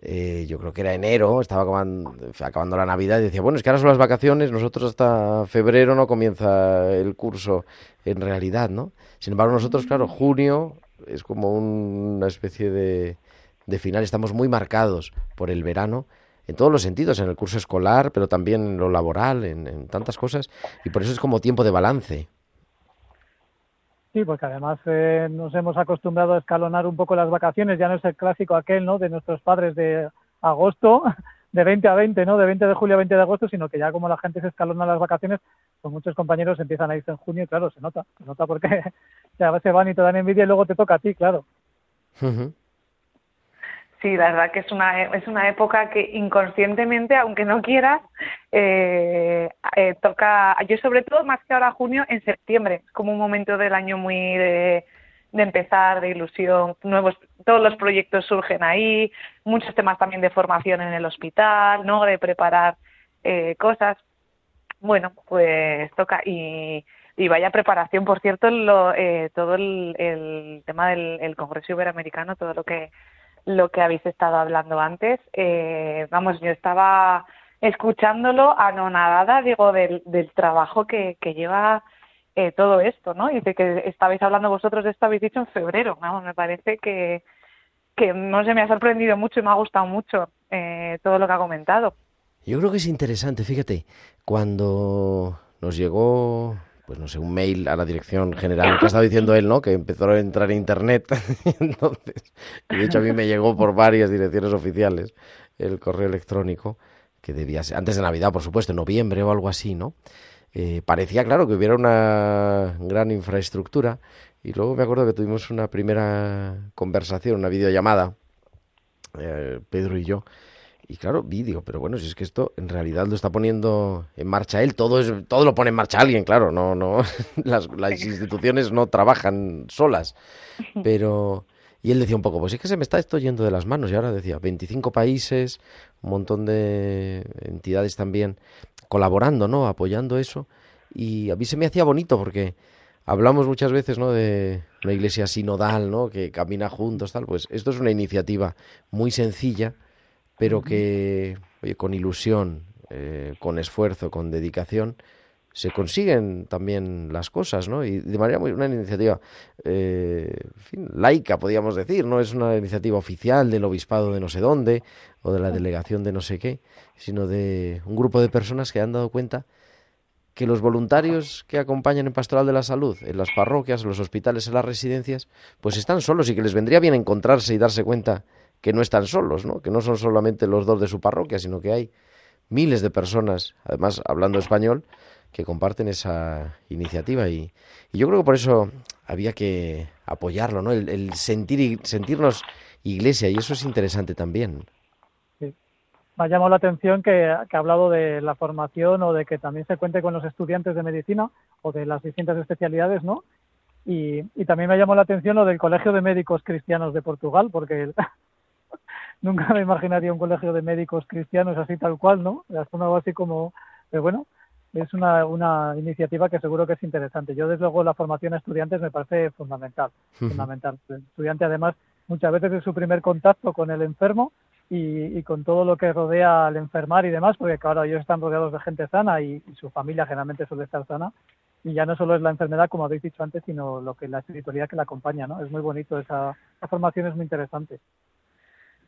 eh, yo creo que era enero, estaba acabando, acabando, la Navidad y decía, bueno, es que ahora son las vacaciones, nosotros hasta febrero no comienza el curso en realidad, ¿no? Sin embargo, nosotros, claro, junio, es como una especie de, de final. Estamos muy marcados por el verano en todos los sentidos, en el curso escolar, pero también en lo laboral, en, tantas cosas, y por eso es como tiempo de balance. Sí, porque además eh, nos hemos acostumbrado a escalonar un poco las vacaciones, ya no es el clásico aquel, ¿no?, de nuestros padres de agosto, de 20 a 20, ¿no?, de 20 de julio a 20 de agosto, sino que ya como la gente se escalona las vacaciones, pues muchos compañeros empiezan a irse en junio y claro, se nota, se nota porque ya se van y te dan envidia y luego te toca a ti, claro. Sí, la verdad que es una, es una época que inconscientemente, aunque no quieras, eh, eh, toca, yo sobre todo más que ahora junio, en septiembre, es como un momento del año muy de, de empezar, de ilusión, nuevos, todos los proyectos surgen ahí, muchos temas también de formación en el hospital, ¿no? De preparar eh, cosas. Bueno, pues toca y, vaya preparación, por cierto, lo, eh, todo el, el tema del el Congreso Iberoamericano, todo lo que lo que habéis estado hablando antes. Eh, vamos, yo estaba escuchándolo anonadada, digo, del, trabajo que, que lleva eh, todo esto, ¿no? Y de que estabais hablando vosotros de esto, habéis dicho en febrero, vamos, me parece que, que no sé, me ha sorprendido mucho y me ha gustado mucho eh, todo lo que ha comentado. Yo creo que es interesante, fíjate, cuando nos llegó pues no sé, un mail a la dirección general, que ha estado diciendo él, ¿no? Que empezó a entrar en internet. Entonces, y de hecho a mí me llegó por varias direcciones oficiales el correo electrónico, que debía ser, antes de Navidad, por supuesto, en noviembre o algo así, ¿no? Eh, parecía claro que hubiera una gran infraestructura y luego me acuerdo que tuvimos una primera conversación, una videollamada, eh, Pedro y yo, y claro, vídeo, pero bueno, si es que esto en realidad lo está poniendo en marcha él, todo es todo lo pone en marcha alguien, claro, no no las, las instituciones no trabajan solas. Pero y él decía un poco, pues es que se me está esto yendo de las manos y ahora decía 25 países, un montón de entidades también colaborando, ¿no? apoyando eso y a mí se me hacía bonito porque hablamos muchas veces, ¿no? de una iglesia sinodal, ¿no? que camina juntos tal, pues esto es una iniciativa muy sencilla pero que oye, con ilusión, eh, con esfuerzo, con dedicación, se consiguen también las cosas, ¿no? Y de manera muy una iniciativa eh, laica, podríamos decir, no es una iniciativa oficial del obispado de no sé dónde o de la delegación de no sé qué, sino de un grupo de personas que han dado cuenta que los voluntarios que acompañan en Pastoral de la Salud, en las parroquias, en los hospitales, en las residencias, pues están solos y que les vendría bien encontrarse y darse cuenta que no están solos, ¿no? que no son solamente los dos de su parroquia, sino que hay miles de personas, además hablando español, que comparten esa iniciativa y, yo creo que por eso había que apoyarlo, ¿no? El, sentir sentirnos iglesia y eso es interesante también. Me ha llamado la atención que, que ha hablado de la formación o de que también se cuente con los estudiantes de medicina o de las distintas especialidades, ¿no? Y, y también me ha llamado la atención lo del Colegio de Médicos Cristianos de Portugal, porque nunca me imaginaría un colegio de médicos cristianos así tal cual, ¿no? Así como, pero bueno, es una, una iniciativa que seguro que es interesante. Yo, desde luego, la formación a estudiantes me parece fundamental, fundamental. El estudiante, además, muchas veces es su primer contacto con el enfermo y, y, con todo lo que rodea al enfermar y demás, porque claro, ellos están rodeados de gente sana y, su familia generalmente suele estar sana. Y ya no solo es la enfermedad, como habéis dicho antes, sino lo que la espiritualidad que la acompaña, ¿no? Es muy bonito, esa, esa formación es muy interesante.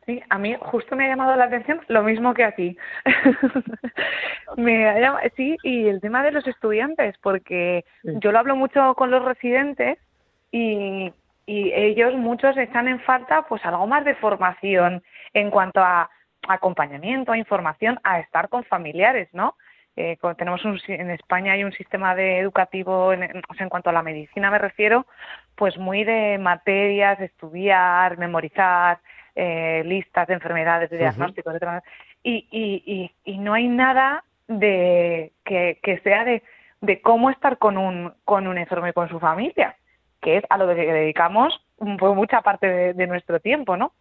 Sí, a mí justo me ha llamado la atención lo mismo que a ti. me ha sí, y el tema de los estudiantes, porque yo lo hablo mucho con los residentes y, y ellos muchos echan en falta pues algo más de formación en cuanto a acompañamiento, a información, a estar con familiares, ¿no? eh, tenemos un, en España hay un sistema de educativo, en, o sea, en cuanto a la medicina me refiero, pues muy de materias, estudiar, memorizar, eh, listas de enfermedades, de diagnósticos. Y, y, y, y no hay nada de que, que sea de, de cómo estar con un, con un enfermo y con su familia, que es a lo que dedicamos pues, mucha parte de, de nuestro tiempo, ¿no?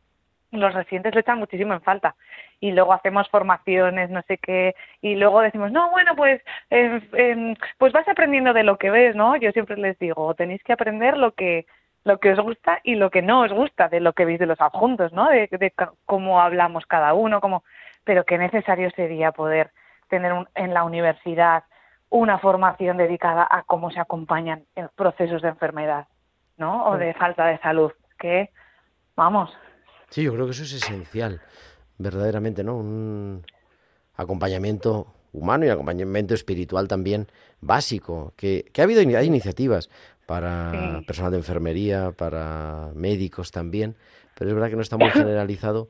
Los residentes lo echan muchísimo en falta. Y luego hacemos formaciones, no sé qué, y luego decimos, no, bueno, pues, eh, eh, pues vas aprendiendo de lo que ves, ¿no? Yo siempre les digo, tenéis que aprender lo que, lo que os gusta y lo que no os gusta de lo que veis de los adjuntos, ¿no? De, cómo hablamos cada uno, cómo, pero qué necesario sería poder tener un- en la universidad una formación dedicada a cómo se acompañan en procesos de enfermedad, ¿no? O de falta de salud, que, vamos, Sí, yo creo que eso es esencial, verdaderamente, ¿no? Un acompañamiento humano y acompañamiento espiritual también básico, que, que ha habido hay iniciativas para Sí. personal de enfermería, para médicos también, pero es verdad que no está muy generalizado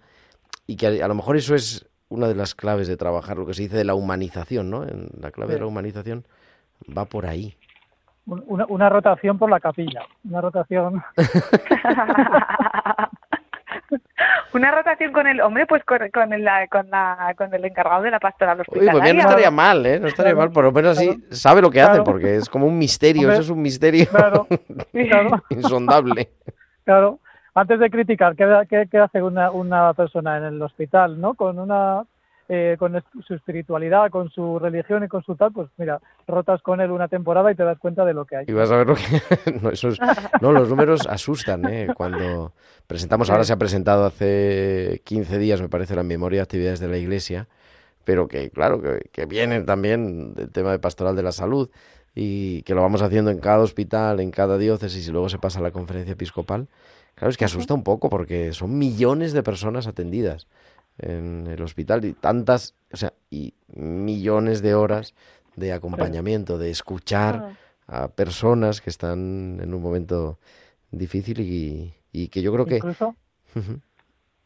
y que a, a lo mejor eso es una de las claves de trabajar, lo que se dice de la humanización, ¿no? En la clave de la humanización va por ahí. Un- Una, una rotación por la capilla, una rotación. Una rotación con el hombre, pues con, con, el, con, la, con el encargado de la pastoral Oye, hospitalaria. pues mira, no estaría mal, ¿eh? No estaría Claro, mal, por lo menos así sabe lo que hace, claro. porque es como un misterio, Hombre, eso es un misterio claro, claro. insondable. Claro, antes de criticar, ¿qué, qué, qué hace una, una persona en el hospital, no? Con una eh, con su espiritualidad, con su religión y con su tal, pues mira, rotas con él una temporada y te das cuenta de lo que hay. Y vas a ver lo que... no, eso es- no, los números asustan, ¿eh? Cuando presentamos, ahora se ha presentado hace 15 días, me parece, la memoria de actividades de la Iglesia, pero que, claro, que, que vienen también del tema de pastoral de la salud y que lo vamos haciendo en cada hospital, en cada diócesis y luego se pasa a la conferencia episcopal. Claro, es que asusta un poco porque son millones de personas atendidas en el hospital y tantas, o sea, y millones de horas de acompañamiento, de escuchar a personas que están en un momento difícil y, y que yo creo que... Incluso,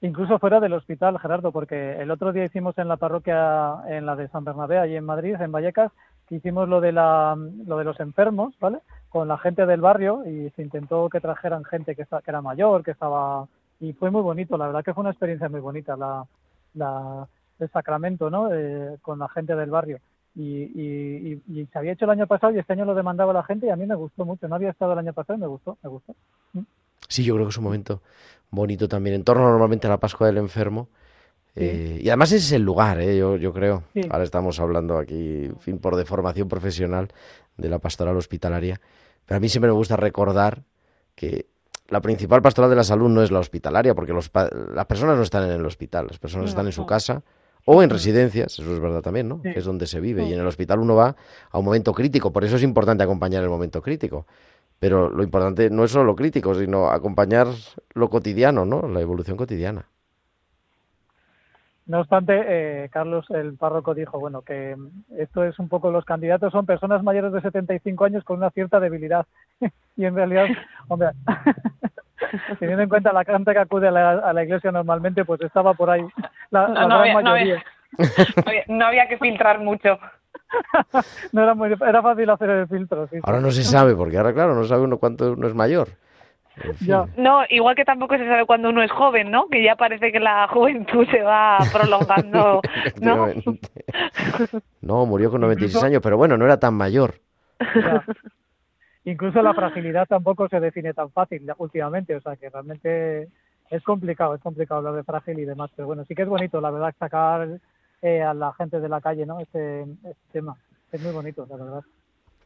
incluso fuera del hospital, Gerardo, porque el otro día hicimos en la parroquia, en la de San Bernabé, allí en Madrid, en Vallecas, que hicimos lo de, la, lo de los enfermos, ¿vale? Con la gente del barrio y se intentó que trajeran gente que, esta- que era mayor, que estaba... Y fue muy bonito, la verdad que fue una experiencia muy bonita la, la, el sacramento, ¿no? Eh, con la gente del barrio. Y, y, y- y se había hecho el año pasado y este año lo demandaba la gente y a mí me gustó mucho. No había estado el año pasado y me gustó, me gustó. Sí, yo creo que es un momento bonito también, en torno normalmente a la Pascua del Enfermo. Eh, y además ese es el lugar, ¿eh? yo, yo creo. Sí. Ahora estamos hablando aquí, en fin, por deformación profesional de la pastoral hospitalaria. Pero a mí siempre me gusta recordar que la principal pastoral de la salud no es la hospitalaria, porque los pa- las personas no están en el hospital, las personas No. están en su casa o en residencias, eso es verdad también, ¿no? Sí. Es donde se vive. Y en el hospital uno va a un momento crítico, por eso es importante acompañar el momento crítico. Pero lo importante no es solo lo crítico, sino acompañar lo cotidiano, ¿no? La evolución cotidiana. No obstante, eh, Carlos, el párroco dijo, bueno, que mm, esto es un poco, los candidatos son personas mayores de 75 años con una cierta debilidad. y en realidad, hombre, teniendo en cuenta la gente que acude a la, a la iglesia normalmente, pues estaba por ahí la, No, la no gran había- mayoría. No había, no había que filtrar mucho. No era, muy, era fácil hacer el filtro. Sí, sí. Ahora no se sabe, porque ahora, claro, no sabe uno cuánto uno es mayor. En fin. Ya. No, igual que tampoco se sabe cuando uno es joven, ¿no? Que ya parece que la juventud se va prolongando, ¿no? No, murió con 96 años, pero bueno, no era tan mayor. Ya. Incluso la fragilidad tampoco se define tan fácil últimamente, o sea que realmente es complicado, es complicado hablar de frágil y demás, pero bueno, sí que es bonito, la verdad, sacar eh, a la gente de la calle, ¿no? Este, este tema, es muy bonito, la verdad.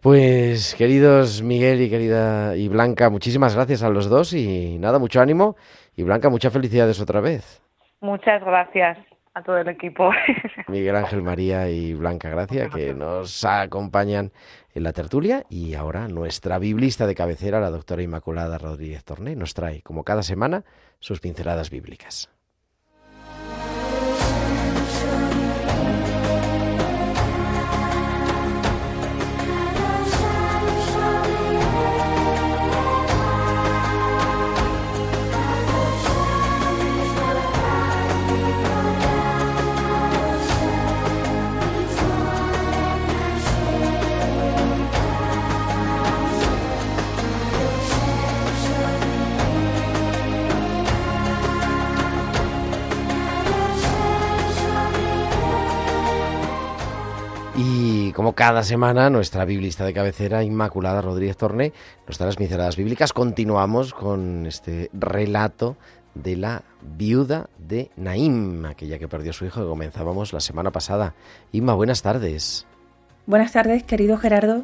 Pues queridos Miguel y querida y Blanca, muchísimas gracias a los dos y nada, mucho ánimo y Blanca, muchas felicidades otra vez. Muchas gracias a todo el equipo. Miguel Ángel María y Blanca Gracia que nos acompañan en la tertulia y ahora nuestra biblista de cabecera, la doctora Inmaculada Rodríguez Torné, nos trae como cada semana sus pinceladas bíblicas. Como cada semana, nuestra biblista de cabecera, Inmaculada Rodríguez Torné, nos da las pinceladas bíblicas. Continuamos con este relato de la viuda de Naim, aquella que perdió a su hijo que comenzábamos la semana pasada. Inma, buenas tardes. Buenas tardes, querido Gerardo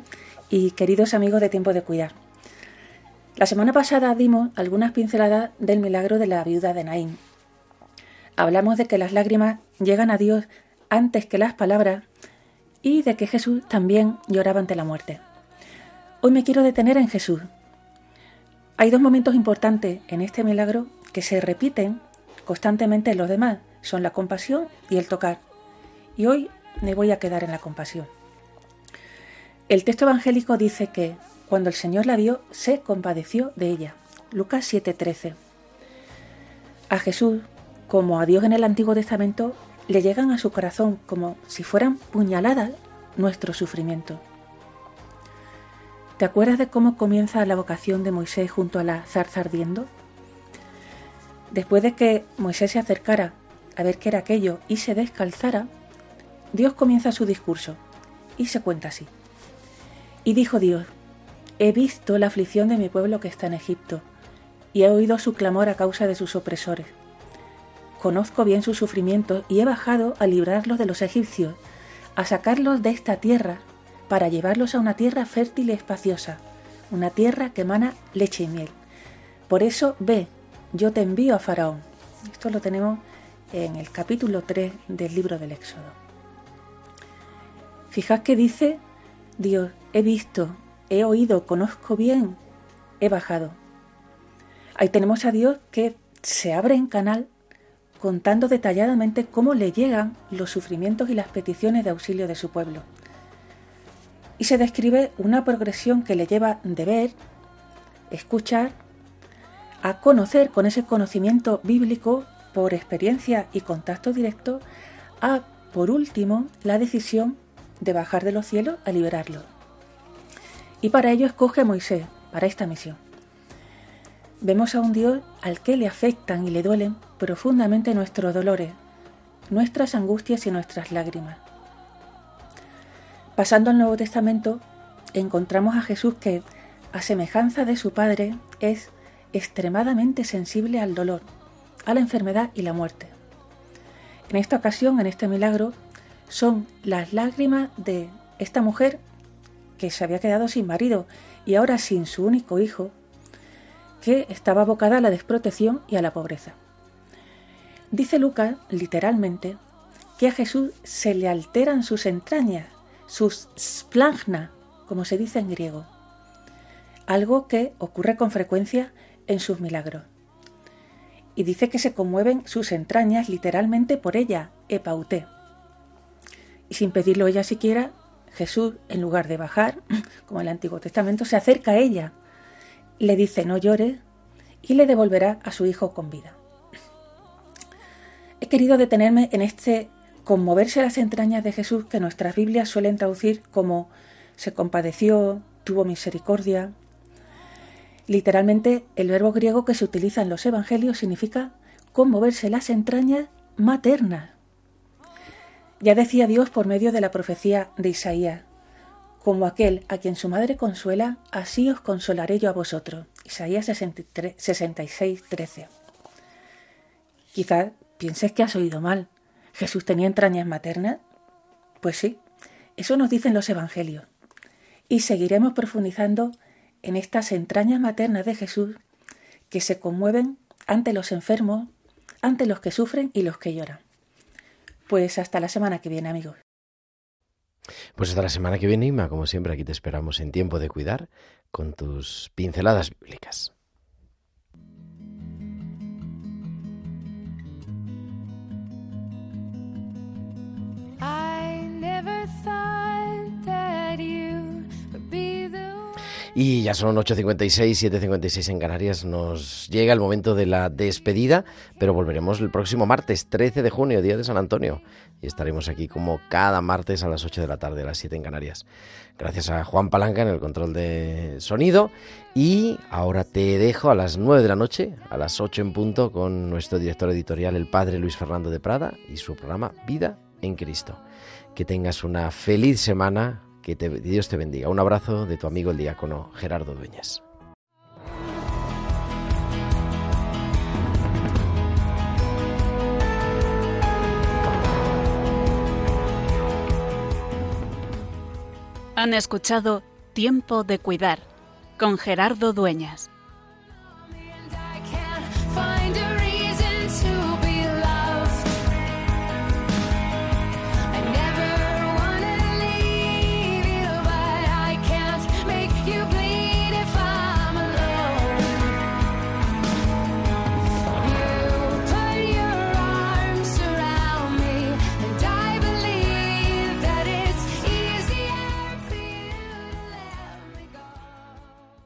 y queridos amigos de Tiempo de Cuidar. La semana pasada dimos algunas pinceladas del milagro de la viuda de Naim. Hablamos de que las lágrimas llegan a Dios antes que las palabras y de que Jesús también lloraba ante la muerte. Hoy me quiero detener en Jesús. Hay dos momentos importantes en este milagro que se repiten constantemente en los demás. Son la compasión y el tocar. Y hoy me voy a quedar en la compasión. El texto evangélico dice que cuando el Señor la vio, se compadeció de ella. Lucas 7:13. A Jesús, como a Dios en el Antiguo Testamento, le llegan a su corazón como si fueran puñaladas nuestro sufrimiento. ¿Te acuerdas de cómo comienza la vocación de Moisés junto a la zarza ardiendo? Después de que Moisés se acercara a ver qué era aquello y se descalzara, Dios comienza su discurso y se cuenta así. Y dijo Dios, he visto la aflicción de mi pueblo que está en Egipto, y he oído su clamor a causa de sus opresores Conozco bien sus sufrimientos y he bajado a librarlos de los egipcios, a sacarlos de esta tierra, para llevarlos a una tierra fértil y espaciosa, una tierra que emana leche y miel. Por eso ve, yo te envío a Faraón. Esto lo tenemos en el capítulo 3 del libro del Éxodo. Fijad que dice Dios, he visto, he oído, conozco bien, he bajado. Ahí tenemos a Dios que se abre en canal contando detalladamente cómo le llegan los sufrimientos y las peticiones de auxilio de su pueblo. Y se describe una progresión que le lleva de ver, escuchar, a conocer con ese conocimiento bíblico por experiencia y contacto directo, a, por último, la decisión de bajar de los cielos a liberarlo. Y para ello escoge a Moisés, para esta misión vemos a un Dios al que le afectan y le duelen profundamente nuestros dolores, nuestras angustias y nuestras lágrimas. Pasando al Nuevo Testamento, encontramos a Jesús que, a semejanza de su Padre, es extremadamente sensible al dolor, a la enfermedad y la muerte. En esta ocasión, en este milagro, son las lágrimas de esta mujer que se había quedado sin marido y ahora sin su único hijo, que estaba abocada a la desprotección y a la pobreza. Dice Lucas, literalmente, que a Jesús se le alteran sus entrañas, sus splagna, como se dice en griego, algo que ocurre con frecuencia en sus milagros. Y dice que se conmueven sus entrañas literalmente por ella, epauté. Y sin pedirlo ella siquiera, Jesús, en lugar de bajar, como en el Antiguo Testamento, se acerca a ella le dice no llore y le devolverá a su hijo con vida. He querido detenerme en este conmoverse las entrañas de Jesús que nuestras Biblias suelen traducir como se compadeció, tuvo misericordia. Literalmente, el verbo griego que se utiliza en los Evangelios significa conmoverse las entrañas maternas. Ya decía Dios por medio de la profecía de Isaías, como aquel a quien su madre consuela, así os consolaré yo a vosotros. Isaías 66, 13. Quizás pienses que has oído mal. ¿Jesús tenía entrañas maternas? Pues sí, eso nos dicen los evangelios. Y seguiremos profundizando en estas entrañas maternas de Jesús que se conmueven ante los enfermos, ante los que sufren y los que lloran. Pues hasta la semana que viene, amigos. Pues hasta la semana que viene, Ima, como siempre, aquí te esperamos en tiempo de cuidar con tus pinceladas bíblicas. Y ya son 8.56, 7.56 en Canarias. Nos llega el momento de la despedida, pero volveremos el próximo martes, 13 de junio, día de San Antonio. Y estaremos aquí como cada martes a las 8 de la tarde, a las 7 en Canarias. Gracias a Juan Palanca en el control de sonido. Y ahora te dejo a las 9 de la noche, a las 8 en punto, con nuestro director editorial, el padre Luis Fernando de Prada, y su programa Vida en Cristo. Que tengas una feliz semana Que Dios te bendiga. Un abrazo de tu amigo el diácono Gerardo Dueñas. Han escuchado Tiempo de Cuidar con Gerardo Dueñas.